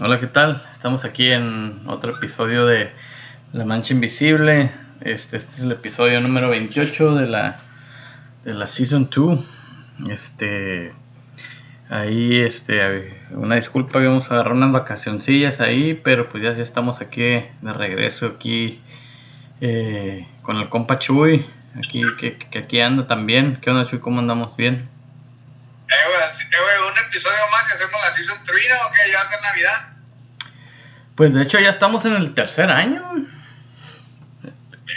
Hola, ¿qué tal? Estamos aquí en otro episodio de La Mancha Invisible. Este, este es el episodio número 28 de la, de la Season 2. Este, ahí, este, una disculpa, íbamos a agarrar unas vacacioncillas ahí, pero pues ya, estamos aquí de regreso, aquí eh, con el compa Chuy, aquí, que, que aquí anda también. ¿Qué onda, Chuy? ¿Cómo andamos? ¿Bien? Eh, güey, eh, güey, un episodio más y hacemos la Season 3, ¿no? ¿O qué? ¿Ya va a ser Navidad? Pues de hecho ya estamos en el tercer año.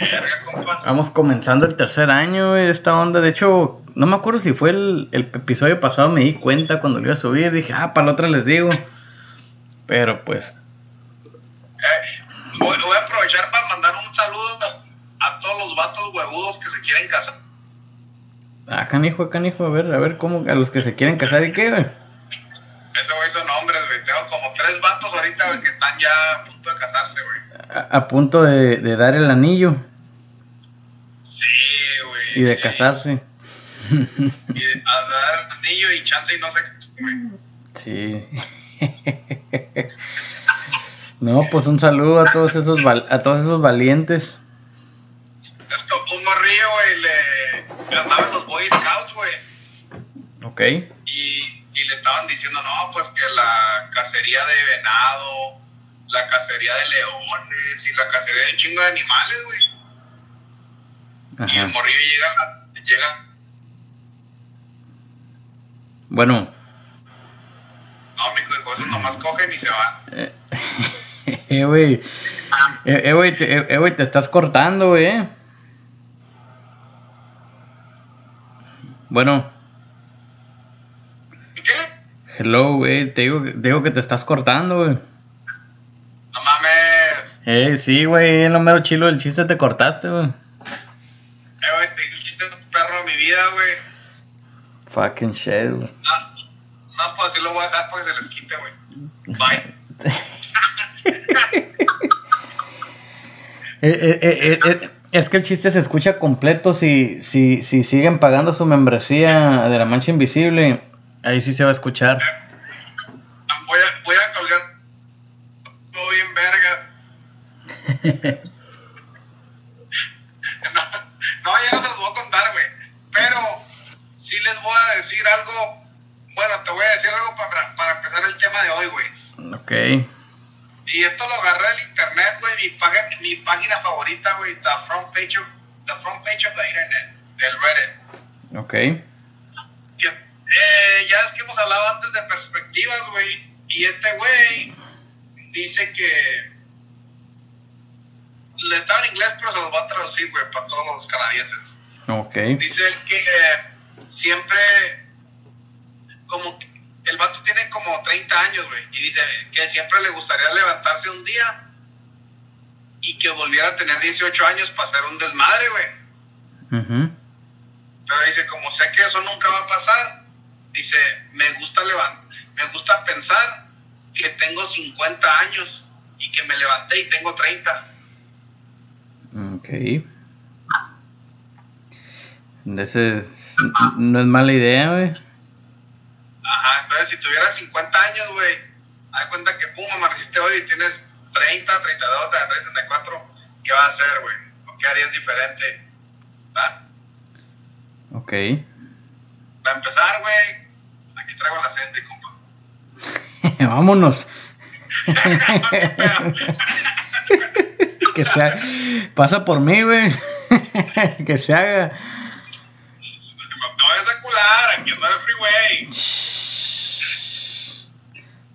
Verga, compa. Vamos comenzando el tercer año esta onda. De hecho, no me acuerdo si fue el, el episodio pasado, me di cuenta cuando lo iba a subir. Dije, ah, para la otra les digo. Pero pues, Eh, voy, voy a aprovechar para mandar un saludo a todos los vatos huevudos que se quieren casar. Ah, canijo, canijo, a ver, a ver cómo, a los que se quieren casar y qué, güey. Ese güey son hombres, güey. Tengo como tres vatos ahorita, güey, que están ya a punto de casarse, güey. A, a punto de, de dar el anillo Sí, güey. y de sí. casarse. Y de- a dar el anillo y chance y no sé qué, güey. Sí. No, pues un saludo a todos esos a todos esos valientes. Es como un morrillo, güey, le, andaba en los Boy Scouts, güey. Ok. y, y le estaban diciendo, no, pues que la cacería de venado, la cacería de leones y la cacería de un chingo de animales, güey. Y el morrillo llega, llega, Bueno, no, mijo, esos nomás cogen y se van. eh, eh, güey. Eh, eh, güey, te, eh, eh, güey, te estás cortando, güey. Bueno, ¿Y qué? hello, güey. Te digo, te digo que te estás cortando, güey. No mames. Eh, sí, güey. En lo mero chilo del chiste te cortaste, güey. Eh, güey, te dije el chiste de un perro de mi vida, güey. Fucking shit, güey. No, no, pues así lo voy a dejar para que se les quite, güey. Bye. Eh, eh, eh, eh, eh, es que el chiste se escucha completo si, si, si siguen pagando su membresía de la mancha invisible. Ahí sí se va a escuchar. Voy a, voy a colgar todo bien vergas. No, no, ya no se los voy a contar, güey. Pero sí les voy a decir algo. Bueno, te voy a decir algo para, para empezar el tema de hoy, güey. Ok. Y esto lo agarré del internet, güey. Mi, página- mi página favorita, güey. The front page of the front page of the internet, del Reddit. Ok. Eh, ya es que hemos hablado antes de perspectivas, güey. Y este güey dice que le estaba en inglés, pero se los va a traducir, güey, para todos los canadienses. Ok. Dice él que eh, siempre, como que el vato tiene como 30 años, güey, y dice que siempre le gustaría levantarse un día y que volviera a tener 18 años para hacer un desmadre, güey. Ujú. Pero dice, como sé que eso nunca va a pasar, dice, me gusta levantar, me gusta pensar que tengo 50 años y que me levanté y tengo 30. Ok. Ese es- no es mala idea, güey. Ajá, entonces si tuvieras 50 años, güey, haz cuenta que pum, amaneciste hoy y tienes 30, 32, 33, 34, ¿qué vas a hacer, güey? ¿O qué harías diferente? ¿Va? Ok. Para empezar, güey, aquí traigo la sente, compa. Vámonos. que se haga. Pasa por mí, güey. que se haga. No vayas a cular, aquí anda el freeway.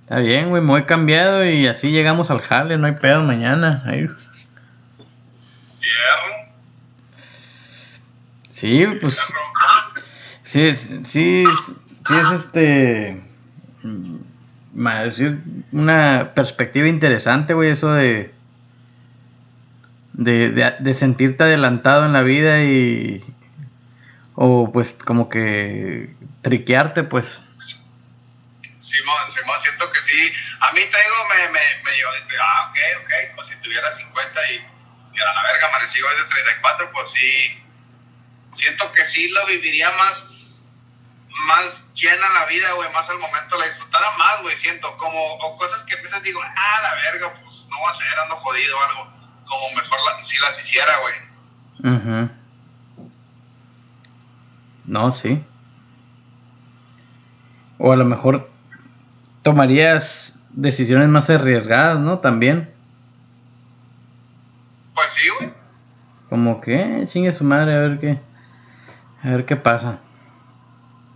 Está bien, güey, me voy cambiado y así llegamos al jale, no hay pedo mañana. Fierro, Sí, pues sí, sí, sí es este, mm, decir, una perspectiva interesante, güey, eso de, de, de sentirte adelantado en la vida y, o pues como que triquearte, pues. Simón, Simón, siento que sí. A mí te me, me, me dije, ah, ok, ok, pues si tuviera 50 y, y la verga amanecí hoy de 34, pues sí. Siento que sí lo viviría más, más llena la vida, güey, más al momento la disfrutara más, güey, siento, como, o cosas que a veces digo, ah, la verga, pues no va a ser, ando jodido o algo, como mejor si las hiciera, güey. mhm No, sí. O a lo mejor tomarías decisiones más arriesgadas, ¿no? También. Pues sí, güey. Como que, chingue su madre, a ver qué. A ver qué pasa.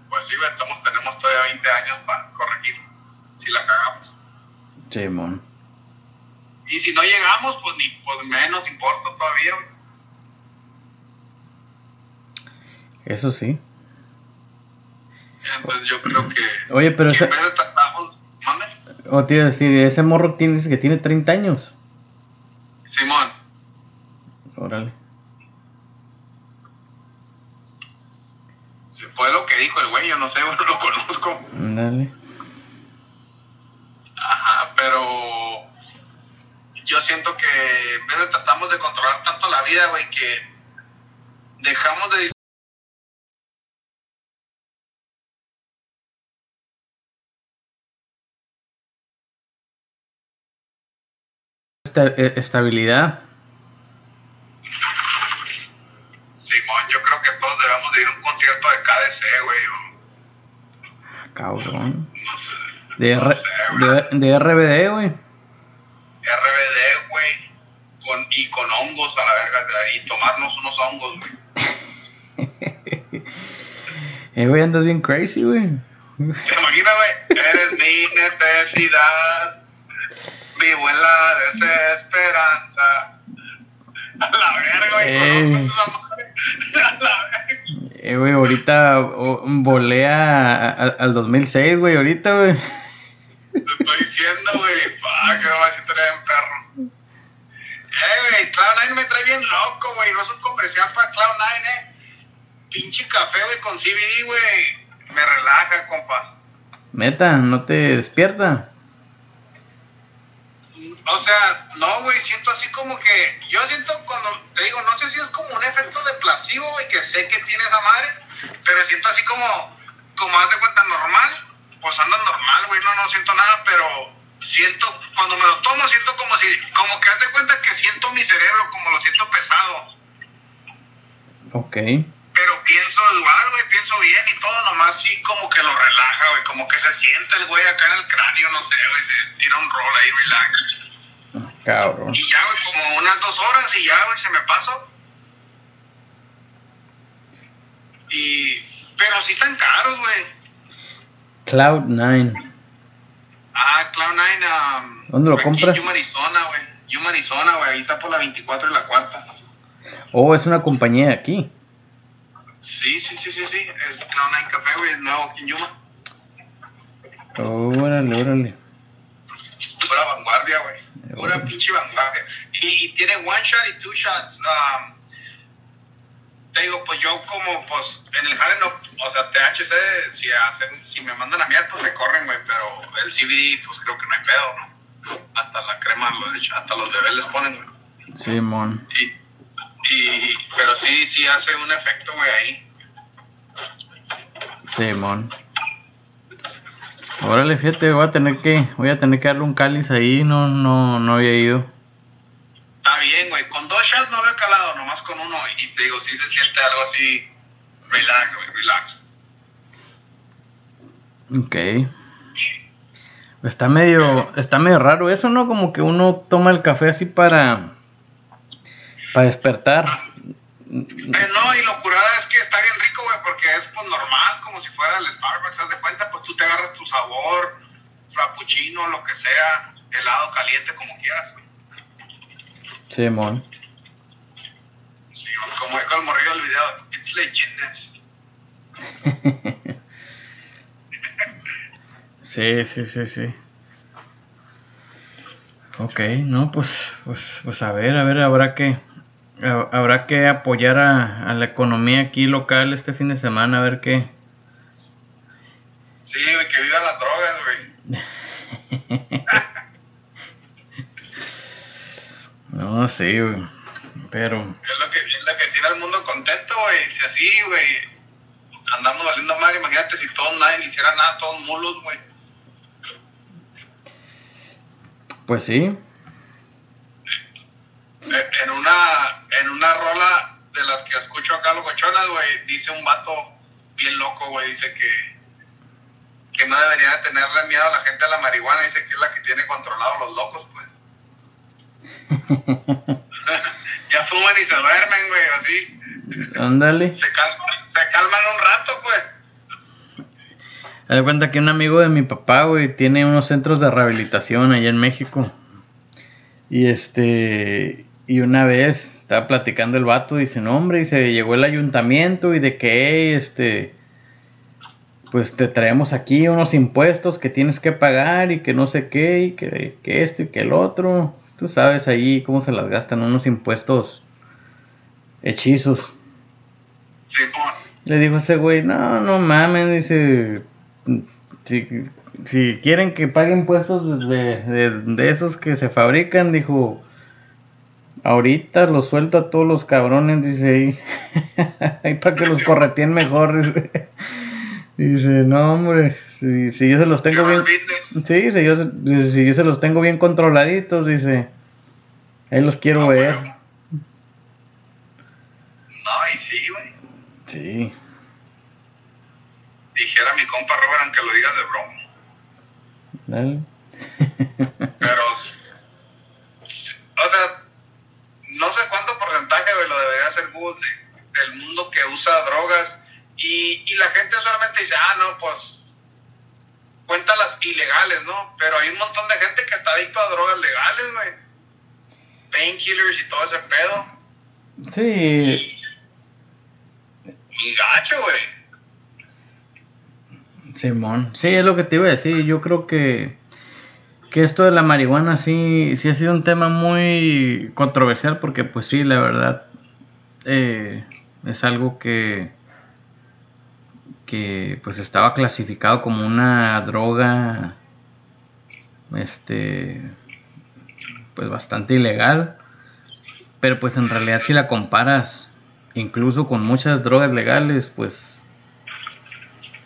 Pues sí, güey, estamos, tenemos todavía 20 años para corregir. Si la cagamos. Sí, mon. Y si no llegamos, pues ni pues menos importa todavía, güey. Eso sí. Entonces yo creo que. Oye, pero que. O te iba a decir, ese morro tienes que tiene 30 años. Simón. Órale. Si fue lo que dijo el güey, yo no sé, no lo conozco. Dale. Ajá, pero yo siento que en vez de tratamos de controlar tanto la vida, güey, que dejamos de Esta- eh, estabilidad. Simón, yo creo que todos debemos de ir a un concierto de KDC, güey, o Cabrón. no sé. De, no R- sé, de, de RBD, güey. RBD, güey, con, y con hongos a la verga, y tomarnos unos hongos, güey. Eh, güey, andas bien crazy, güey. ¿Te imaginas, güey? Eres mi necesidad, vivo en la desesperanza. A la verga, güey, madre. A la verga. Eh, güey, ahorita o- volé a, a- al 2006, güey, ahorita, güey. Te estoy diciendo, güey, fuck, no va a decir bien perro. Eh, güey, Cloud9 me trae bien loco, güey, no es un comercial para Cloud9, eh. Pinche café, güey, con CBD, güey, me relaja, compa. Meta, no te despierta. O sea, no, güey, siento así como que. Yo siento cuando. Te digo, no sé si es como un efecto de placebo, güey, que sé que tiene esa madre. Pero siento así como. Como de cuenta normal. Pues ando normal, güey, no, no siento nada, pero. Siento. Cuando me lo tomo, siento como si. Como que de cuenta que siento mi cerebro, como lo siento pesado. Ok. Pero pienso igual, güey, pienso bien y todo, nomás sí como que lo relaja, güey. Como que se siente el güey acá en el cráneo, no sé, güey, se tira un rol ahí, relax. Cabrón. Y ya, güey, como unas dos horas y ya, güey, se me pasó. Y... Pero sí están caros, güey. Cloud9. Ah, Cloud9, um, ¿Dónde lo compras? Yuma, Arizona, güey. Yuma, Arizona, güey. Ahí está por la 24 y la cuarta. Oh, es una compañía de aquí. Sí, sí, sí, sí, sí. Es Cloud9 Café, güey. Es nuevo aquí en Yuma. Órale, órale. Pura vanguardia, güey. Pura pinche vanguardia. Y, y tiene one shot y two shots. Um, te digo, pues yo como, pues, en el jale no, o sea, THC, si, hacen, si me mandan a miar, pues me corren, güey, pero el CBD, pues creo que no hay pedo, ¿no? Hasta la crema, los, hasta los bebés les ponen, güey. Simón. Y, y, pero sí, sí hace un efecto, güey, ahí. Simón. Órale, fíjate, voy a tener que, voy a tener que darle un cáliz ahí, no, no, no había ido. Está bien, güey, con dos shots no lo he calado, nomás con uno, y te digo, sí se siente algo así, relax, güey, relax. Ok. Está medio, está medio raro eso, ¿no? Como que uno toma el café así para, para despertar. Eh, no, y lo curada es que está bien rico, güey, porque es pues normal, como si fuera el Starbucks, haz de cuenta, pues tú te agarras tu sabor, frappuccino, lo que sea, helado, caliente, como quieras. Simón. Sí, como dijo el morrillo del video, it's legitness. Sí, sí, sí, sí. Ok, no, pues, pues, pues a ver, a ver, habrá que, habrá que apoyar a, a la economía aquí local este fin de semana, a ver qué. Sí, güey, que vivan las drogas, güey. No, sí, güey. Pero, Es lo que, es lo que tiene al mundo contento, güey. Si así, güey, andamos valiendo madre. Imagínate si todos nadie hiciera nada, todos mulos, güey. Pues sí. En una, en una rola de las que escucho acá los cochonas, güey, dice un vato bien loco, güey, dice que, que no debería de tenerle miedo a la gente a la marihuana, dice que es la que tiene controlado los locos, pues. ya fuman y se duermen, güey, así. Ándale. Se calman, se calman un rato, pues. Haz cuenta que un amigo de mi papá, güey, tiene unos centros de rehabilitación allá en México. Y este, y una vez estaba platicando el vato, dice, no hombre, y se llegó el ayuntamiento y de que, este, pues te traemos aquí unos impuestos que tienes que pagar y que no sé qué, y que, que esto y que el otro. Tú sabes ahí cómo se las gastan unos impuestos hechizos. Sí, Le dijo ese güey, no, no mames, dice, si, si quieren que pague impuestos de, de, de esos que se fabrican, dijo, ahorita los suelto a todos los cabrones, dice ahí, ahí para que los correteen mejor. Dice, Dice, no hombre, si, si yo se los tengo bien, sí, si yo, si yo se los tengo bien controladitos, dice, ahí los quiero Ah, ver. bueno. no, y sí, güey. Sí, Dijera mi compa Robert, aunque lo digas de broma. dale. Pero, o sea, no sé cuánto porcentaje lo debería hacer Google de- del mundo que usa drogas. Y, y la gente solamente dice, ah, no, pues cuenta las ilegales, ¿no? Pero hay un montón de gente que está adicto a drogas legales, güey. Painkillers y todo ese pedo. Sí, Y gacho, güey. Simón, sí, es lo que te iba a decir. Yo creo que, que esto de la marihuana sí, sí ha sido un tema muy controversial porque pues sí, la verdad, eh, es algo que, que pues estaba clasificado como una droga, este, pues bastante ilegal. Pero pues en realidad si la comparas incluso con muchas drogas legales, pues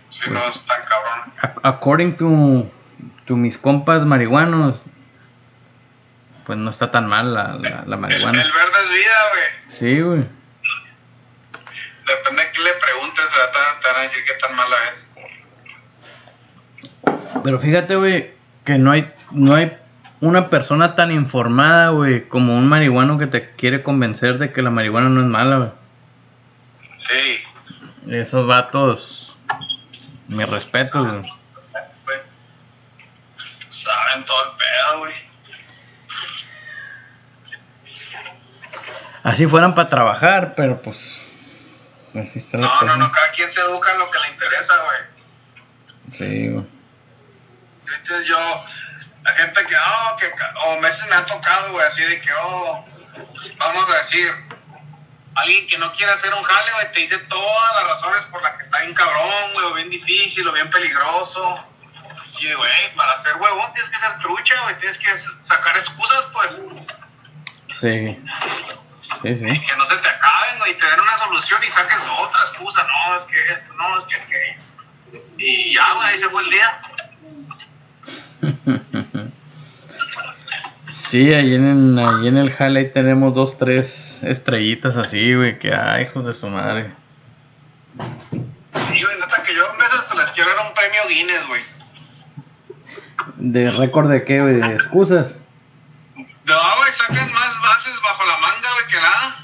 Si no, es tan cabrón. Ac- according to, to mis compas marihuanos, pues no está tan mal la, la, marihuana. el verde es vida, güey. Sí, güey. Depende de qué le preguntes, te, van a decir qué tan mala es. Pero fíjate, güey, que no hay, no hay una persona tan informada, güey, como un marihuano que te quiere convencer de que la marihuana no es mala, güey. Sí. Esos vatos, mi respeto, güey. güey. Saben todo el pedo, güey. Así fueran para trabajar, pero pues... Así está la No, no, no, cada quien se educa en lo que le interesa, güey. Sí, güey. Entonces yo, la gente que, oh, que, o meses me ha tocado, güey, así de que, oh, vamos a decir, alguien que no quiere hacer un jale, güey, te dice todas las razones por las que está bien cabrón, güey, o bien difícil, o bien peligroso. Sí, güey, para ser huevón tienes que ser trucha, güey, tienes que sacar excusas, pues, Sí. Sí, y sí. que no se te acaben, güey, y te den una solución y saques otra excusa, no, es que esto, no, es que aquello. Y ya, güey, ahí se fue el día. Sí, ahí en, ahí en el jale ahí tenemos dos, tres estrellitas así, güey, que ay, hijos de su madre. Sí, güey, neta que yo a veces hasta les quiero dar un premio Guinness, güey. ¿De récord de qué? ¿De excusas? No, güey, sacan más bases bajo la manga, güey, que nada.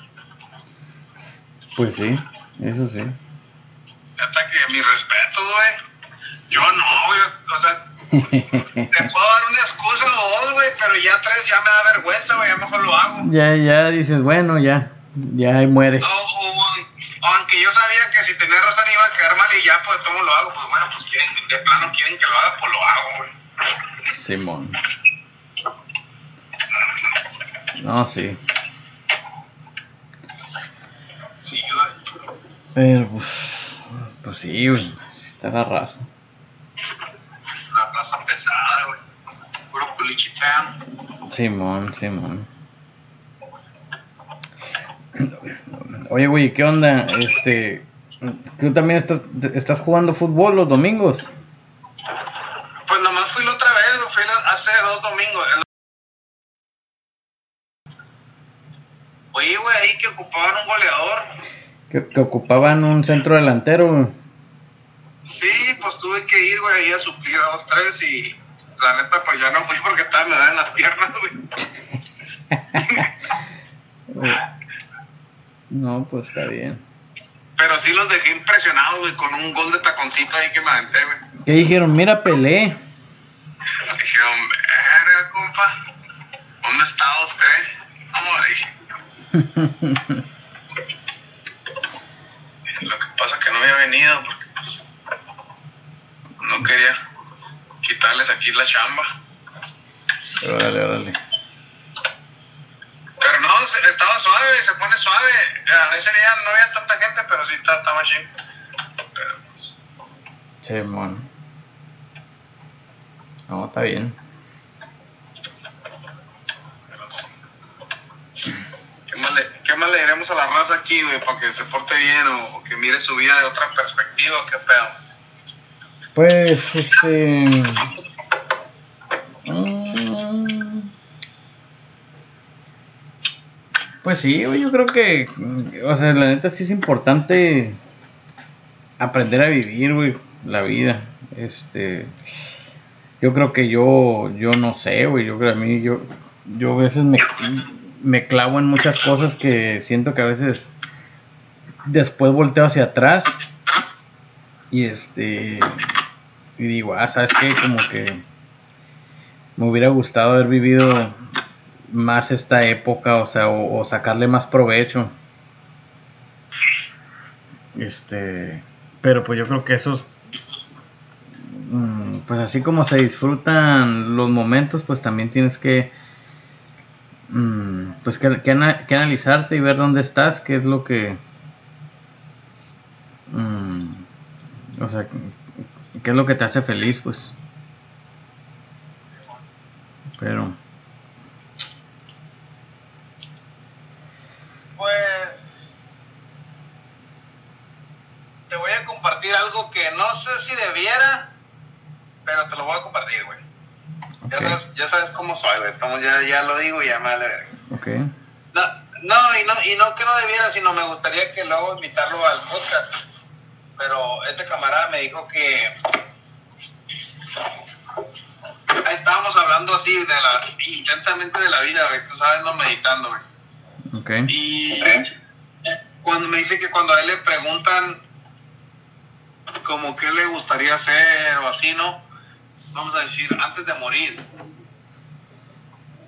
Pues sí, eso sí. Neta que mis respetos, güey. Yo no, güey, o sea, te puedo dar una excusa o dos, güey, pero ya tres ya me da vergüenza, güey, ya mejor lo hago. ya, ya dices, bueno, ya, ya ahí muere. O, o- o aunque yo sabía que si tenía razón iba a quedar mal y ya, pues, ¿cómo lo hago? Pues bueno, pues quieren, de plano quieren que lo haga, pues lo hago, güey. Simón. No, sí. Sí. Pero, pues, pues sí, güey, está la raza. La plaza pesada, güey. Puro culichitán. Simón, Simón. Oye, güey, ¿qué onda? Este, ¿Tú también estás, estás jugando fútbol los domingos? Pues nomás fui la otra vez, fui hace dos domingos. Oye, güey, ahí que ocupaban un goleador. Que, que ocupaban un centro delantero, Sí, pues tuve que ir, güey, ahí a suplir a dos, tres y la neta, pues ya no fui porque estaba me en las piernas, güey. no, pues está bien. Pero sí los dejé impresionados, güey, con un gol de taconcito ahí que me aventé, güey. ¿Qué dijeron? Mira, Pelé. Dijeron, verga, compa, ¿dónde está usted? Vamos, Lo que pasa es que no había venido porque pues, no quería quitarles aquí la chamba. Órale, órale. Pero no, estaba suave, se pone suave. Ese día no había tanta gente, pero sí estaba chido. Pero pues. Sí, man. No, está bien. ¿Qué más, le, ¿Qué más le diremos a la raza aquí, güey, para que se porte bien o, o, que mire su vida de otra perspectiva? ¿Qué pedo? Pues, este. Pues sí, yo creo que, o sea, la neta sí es importante aprender a vivir, güey, la vida. Este, yo creo que yo, yo no sé, güey, yo creo a mí, yo, yo a veces me, me clavo en muchas cosas que siento que a veces después volteo hacia atrás y este, y digo, ah, ¿sabes qué? Como que me hubiera gustado haber vivido más esta época, o sea, o, o, sacarle más provecho. Este, pero pues yo creo que esos, pues así como se disfrutan los momentos, pues también tienes que, mm, pues que, que, que, analizarte y ver dónde estás, qué es lo que, mm, o sea, qué es lo que te hace feliz, pues. Pero... compartir algo que no sé si debiera, pero te lo voy a compartir, güey. Okay. Ya, sabes, ya sabes cómo soy, güey. Estamos, ya, ya lo digo y ya me vale. Ok. No, no, y no, y no que no debiera, sino me gustaría que luego invitarlo al podcast. Pero este camarada me dijo que estábamos hablando así de la intensamente de la vida, güey. Tú sabes, no meditando, güey. Okay. Y cuando me dice que cuando a él le preguntan como qué le gustaría hacer o así, ¿no? Vamos a decir, antes de morir.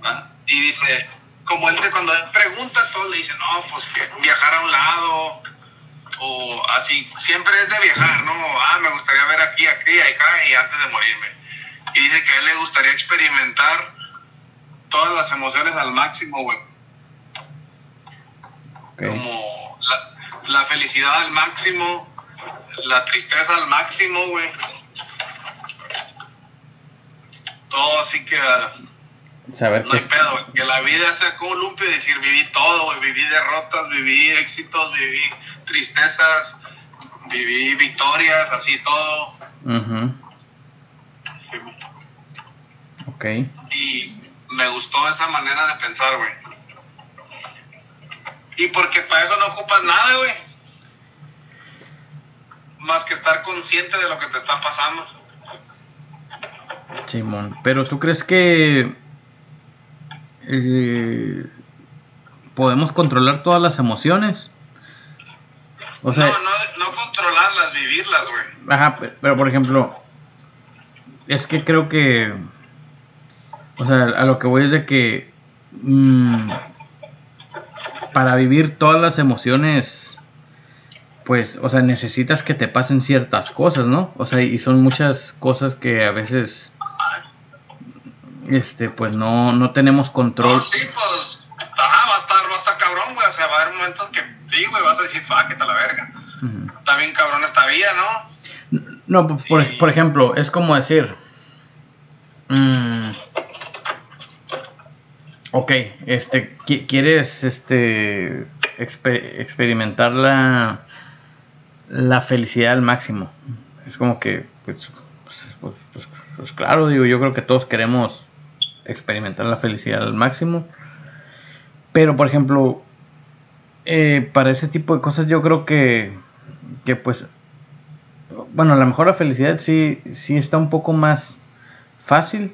¿Ah? Y dice, como él dice, cuando él pregunta, todos le dicen, no, pues que viajar a un lado, o así, siempre es de viajar, ¿no? Ah, me gustaría ver aquí, aquí, acá, y antes de morirme. Y dice que a él le gustaría experimentar todas las emociones al máximo, güey. Okay. Como la, la felicidad al máximo, la tristeza al máximo, güey. Todo así que. Saber no hay pedo, que la vida sea columpio y decir, viví todo. Viví derrotas, viví éxitos, viví tristezas, viví victorias, así todo. Uh -huh. sí. Ok. Y me gustó esa manera de pensar, güey. Y porque para eso no ocupas nada, güey más que estar consciente de lo que te está pasando. Simón, pero tú crees que eh, podemos controlar todas las emociones? O sea, no, no, no controlarlas, vivirlas, güey. Ajá, pero, pero, por ejemplo, es que creo que, o sea, a lo que voy es de que mmm, para vivir todas las emociones pues, o sea, necesitas que te pasen ciertas cosas, ¿no? O sea, y son muchas cosas que a veces, este, pues no, no tenemos control. No, sí, pues, ajá, va a estar, va a estar cabrón, güey, o sea, va a haber momentos que sí, güey, vas a decir, fuck, está la verga. Uh -huh. Está bien cabrón esta vida, ¿no? No, por, sí. por ejemplo, es como decir, mmm, ok, este, quieres, este, exper experimentar la la felicidad al máximo. Es como que, pues, pues, pues, pues, claro, digo, yo creo que todos queremos experimentar la felicidad al máximo. Pero, por ejemplo, eh, para ese tipo de cosas yo creo que, que pues, bueno, a lo mejor la felicidad sí, sí está un poco más fácil.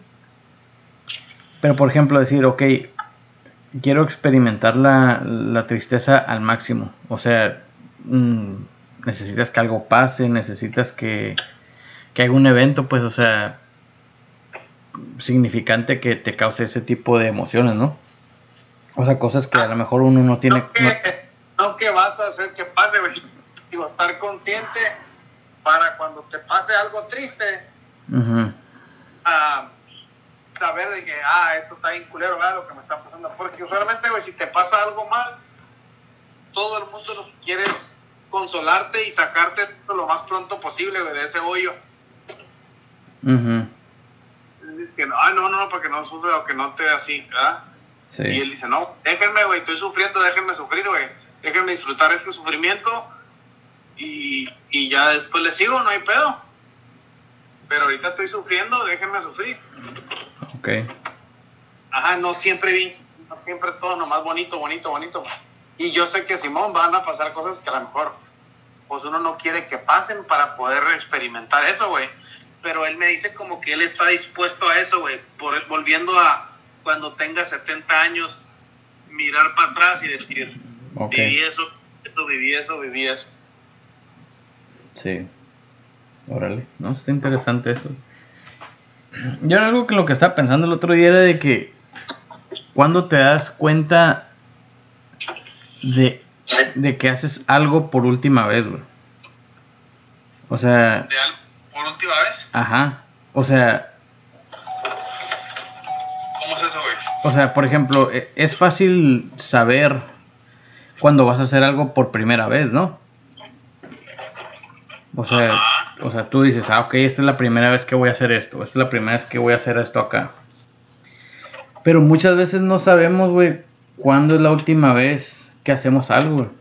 Pero, por ejemplo, decir, ok, quiero experimentar la, la tristeza al máximo. O sea, mm, necesitas que algo pase, necesitas que, que haga un evento, pues, o sea, significante que te cause ese tipo de emociones, ¿no? O sea, cosas que a lo mejor uno no tiene... No que, vas a hacer que pase, digo, estar consciente para cuando te pase algo triste, saber de que, ah, esto está bien culero, ¿verdad? Lo que me está pasando. Porque usualmente, güey, si te pasa algo mal, todo el mundo lo que quiere es consolarte y sacarte lo más pronto posible, güey, de ese hoyo. que, no, no, no, para que no sufra o que no te así, ¿verdad? Sí. Y él dice, no, déjenme, güey, estoy sufriendo, déjenme sufrir, güey. Déjenme disfrutar este sufrimiento y, y ya después le sigo, no hay pedo. Pero ahorita estoy sufriendo, déjenme sufrir. Ok. Ajá, no siempre bien, no siempre todo nomás bonito, bonito, bonito. Y yo sé que Simón van a pasar cosas que a lo mejor pues uno no quiere que pasen para poder experimentar eso, güey. Pero él me dice como que él está dispuesto a eso, güey. Volviendo a cuando tenga 70 años, mirar para atrás y decir, viví eso, eso, viví eso, viví eso. Sí. Órale, no, está interesante eso. Yo algo que lo que estaba pensando el otro día era de que cuando te das cuenta de, de que haces algo por última vez, güey. O sea... ¿De algo por última vez? Ajá. O sea... ¿Cómo es eso, güey? O sea, por ejemplo, e, es fácil saber cuando vas a hacer algo por primera vez, ¿no? O sea, o sea, tú dices, ah, ok, esta es la primera vez que voy a hacer esto, esta es la primera vez que voy a hacer esto acá. Pero muchas veces no sabemos, güey, cuándo es la última vez que hacemos algo.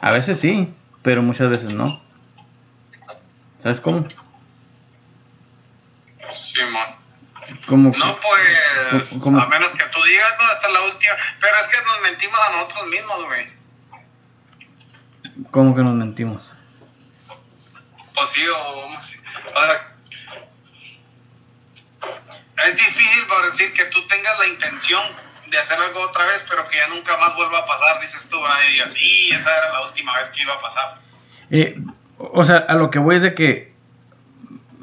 A veces sí, pero muchas veces no. ¿Sabes cómo? Sí, man. no, pues, a menos que tú digas, no, esta es la última. Pero es que nos mentimos a nosotros mismos, güey. ¿Cómo que nos mentimos? Pues sí, o, es difícil por decir que tú tengas la intención de hacer algo otra vez, pero que ya nunca más vuelva a pasar, dices tú, y digas, sí, esa era la última vez que iba a pasar. Eh, o sea, a lo que voy es de que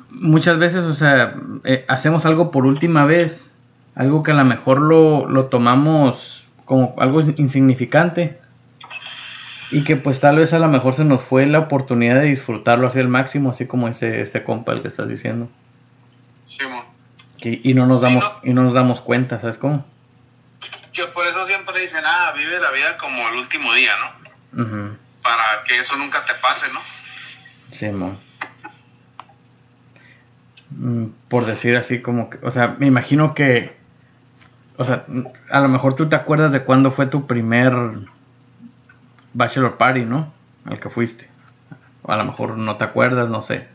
muchas veces, o sea, eh, hacemos algo por última vez, algo que a lo mejor lo, lo tomamos como algo insignificante y que pues tal vez a lo mejor se nos fue la oportunidad de disfrutarlo así al máximo, así como ese este compa el que estás diciendo. Sí, y no nos damos y no nos damos cuenta, ¿sabes cómo? Yo por eso siempre dicen, ah, vive la vida como el último día, ¿no? Para que eso nunca te pase, ¿no? Sí. Mm, por decir así como que, o sea, me imagino que, o sea, a lo mejor tú te acuerdas de cuándo fue tu primer Bachelor Party, ¿no? Al que fuiste. O a lo mejor no te acuerdas, no sé.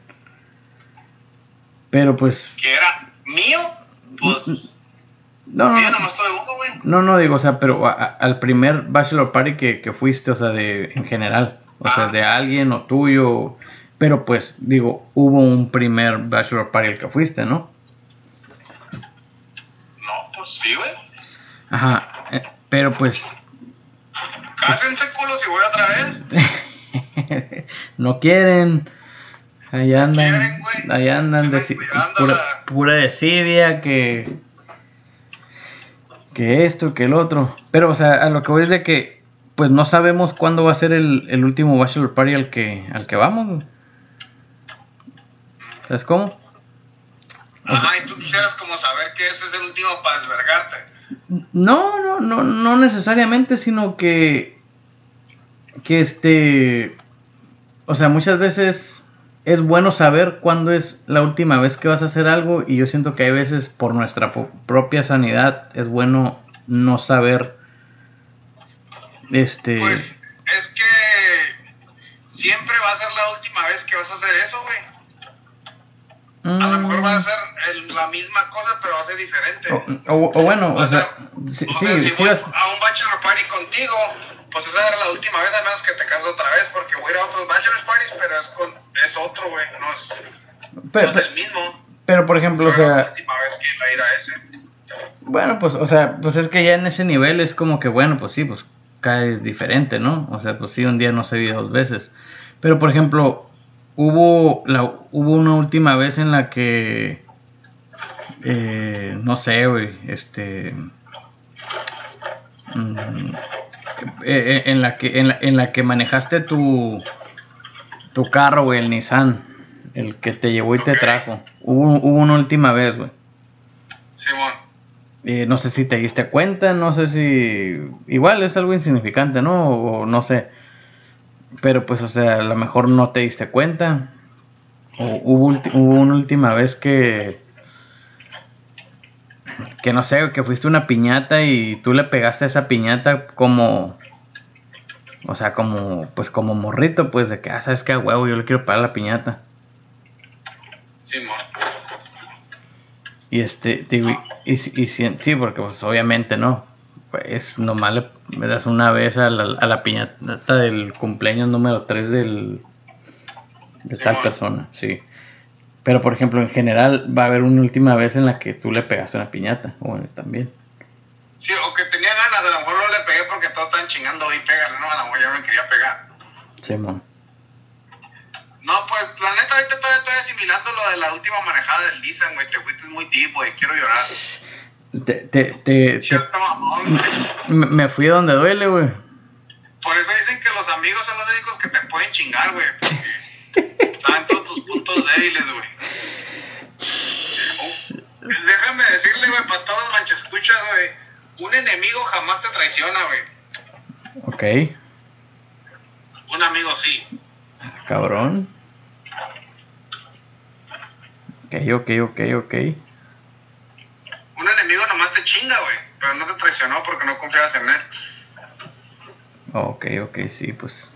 Pero pues. ¿Que era mío? Pues. No, no, no, no, no, digo, o sea, pero al primer Bachelor Party que, que, fuiste, o sea, de en general, o sea, de alguien o tuyo, pero pues, digo, hubo un primer Bachelor Party al que fuiste, ¿no? No, pues sí, güey. Ajá, eh, pero pues Cásense culo si voy otra vez. no quieren. Ahí andan. ahí andan. pura, pura, desidia que. Que esto, que el otro. Pero, o sea, a lo que voy es de que. Pues no sabemos cuándo va a ser el, el último Bachelor Party al que, al que vamos. ¿Sabes cómo? Ajá, y tú quisieras como saber que ese es el último para desvergarte. No, no, no, no necesariamente, sino que, que este, o sea, muchas veces es bueno saber cuándo es la última vez que vas a hacer algo y yo siento que hay veces por nuestra propia sanidad es bueno no saber, este. Pues es que siempre va a ser la última vez que vas a hacer eso, güey. A lo mejor va a Mm, ser el- la misma cosa, pero va a ser diferente. O, o- o bueno, o, sea, sea, sí, O sí, sea, si sí voy vas- a un bachelor party contigo, pues esa era la última vez, a menos que te cases otra vez, porque voy a ir a otros bachelor parties, pero es con es otro, güey, no es, pero, no es el mismo. pero, por ejemplo, o Fue la sea, última vez que iba a ir a ese. bueno, pues, o sea, pues es que ya en ese nivel es como que, bueno, pues sí, pues caes diferente, ¿no? O sea, pues sí, un día no se vio dos veces. Pero, por ejemplo, hubo, la, hubo una última vez en la que, eh, no sé, güey, este... mm, eh, eh, en la que en la, en la que manejaste tu tu carro, güey, el Nissan, el que te llevó y te trajo. Hubo, hubo una última vez, güey. Simón. Eh, no sé si te diste cuenta, no sé si... Igual es algo insignificante, ¿no? O no sé. Pero pues, o sea, a lo mejor no te diste cuenta. O hubo, hubo una última vez que... Que no sé, que fuiste una piñata y tú le pegaste a esa piñata como... O sea, como... Pues como morrito, pues de que, ah, sabes que a huevo, yo le quiero pegar a la piñata. Simón. Y este, digo, y, y, y sí, porque pues obviamente no. Pues nomás le, me das una vez a la, a la piñata del cumpleaños número 3 del, de tal persona, sí. Pero por ejemplo, en general va a haber una última vez en la que tú le pegaste una piñata, o bueno, también. Sí, o que tenía ganas, a lo mejor no le pegué porque todos estaban chingando y pégale, no, a lo mejor ya me quería pegar. Simón. No, pues la neta ahorita todavía estoy asimilando lo de la última manejada del Nissan, güey, te fuiste muy deep, güey, quiero llorar. Te, te, te- Cierto me me fui a donde duele, güey. Por eso dicen que los amigos son los únicos que te pueden chingar, güey. Porque saben todos tus puntos débiles, güey. Oh, Déjame decirle, güey, para todos los manchescuchas, güey. Un enemigo jamás te traiciona, güey. Ok, Un amigo sí. cabrón. Ok, ok, ok, ok. Un enemigo nomás te chinga, güey. Porque no confiabas en él. Ok, ok, sí, pues.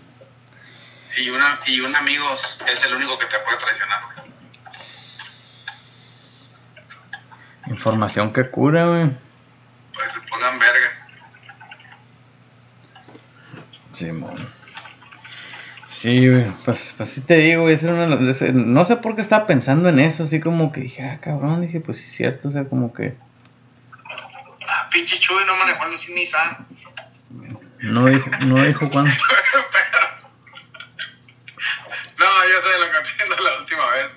Y, una, y un amigo es el único que te puede traicionar. Información que cura, güey. Pues se pongan vergas. Simón. Sí, güey, pues, pues sí te digo, güey, no sé por qué estaba pensando en eso, así como que dije, ah, cabrón, dije, pues sí es cierto, o sea, como que pinche Chuy no manejó el Nissan. no dijo, no dijo cuándo. No, yo sé lo que entiendo la última vez.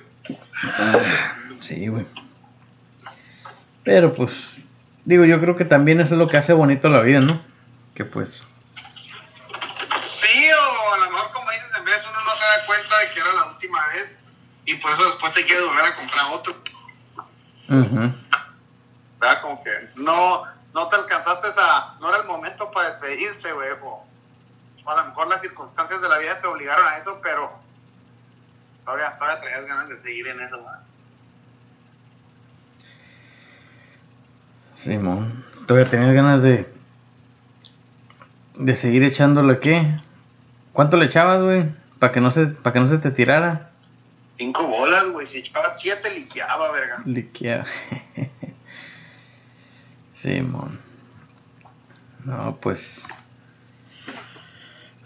Ah, sí, güey. Pero pues, digo, yo creo que también eso es lo que hace bonito la vida, ¿no? Que pues, Sí, o a lo mejor como dices, en vez uno no se da cuenta de que era la última vez y por eso después te quieres volver a comprar otro. ujú, ¿Verdad? Como que no, no te alcanzaste a... No era el momento para despedirte, güey. O, o a lo mejor las circunstancias de la vida te obligaron a eso, pero todavía, todavía traías ganas de seguir en eso, güey. Simón. Todavía tenías ganas de, de seguir echándole, ¿qué? ¿Cuánto le echabas, güey? Para que no se, para que no se te tirara. Cinco bolas, güey. Si echabas siete, liqueaba, verga. Liquear. Simón. No, pues.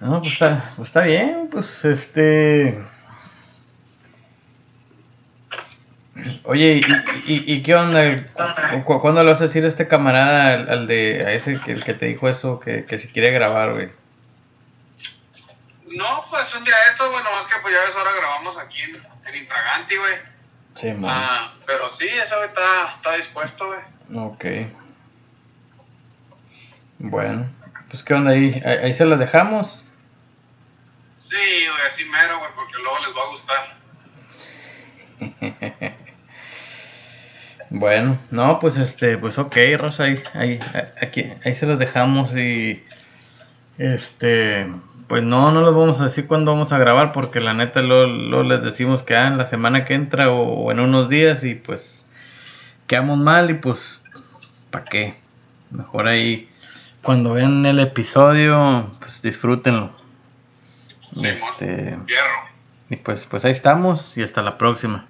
No, pues está, pues está bien, pues este. Oye, ¿y, y, y qué onda? ¿Cu- ¿Cuándo le vas a decir a este camarada, al, al de, a ese que, el que te dijo eso, que, que si quiere grabar, güey? No, pues un día esto, güey, nomás que pues ya ves, ahora grabamos aquí en, en Infraganti, güey. Simón. Ah, pero sí, ese güey está, está dispuesto, güey. Ok. Bueno, pues qué onda ahí, ahí, ahí se las dejamos. Sí, güey, así mero, güey, porque luego les va a gustar. Bueno, no, pues este, pues ok, Rosa, ahí, ahí, aquí, ahí se las dejamos y este, pues no, no les vamos a decir cuándo vamos a grabar porque la neta luego, luego les decimos que ah, en la semana que entra o, o en unos días y pues quedamos mal y pues, ¿para qué? Mejor ahí, cuando vean el episodio, pues disfrútenlo. este, Hierro. y pues, pues ahí estamos y hasta la próxima.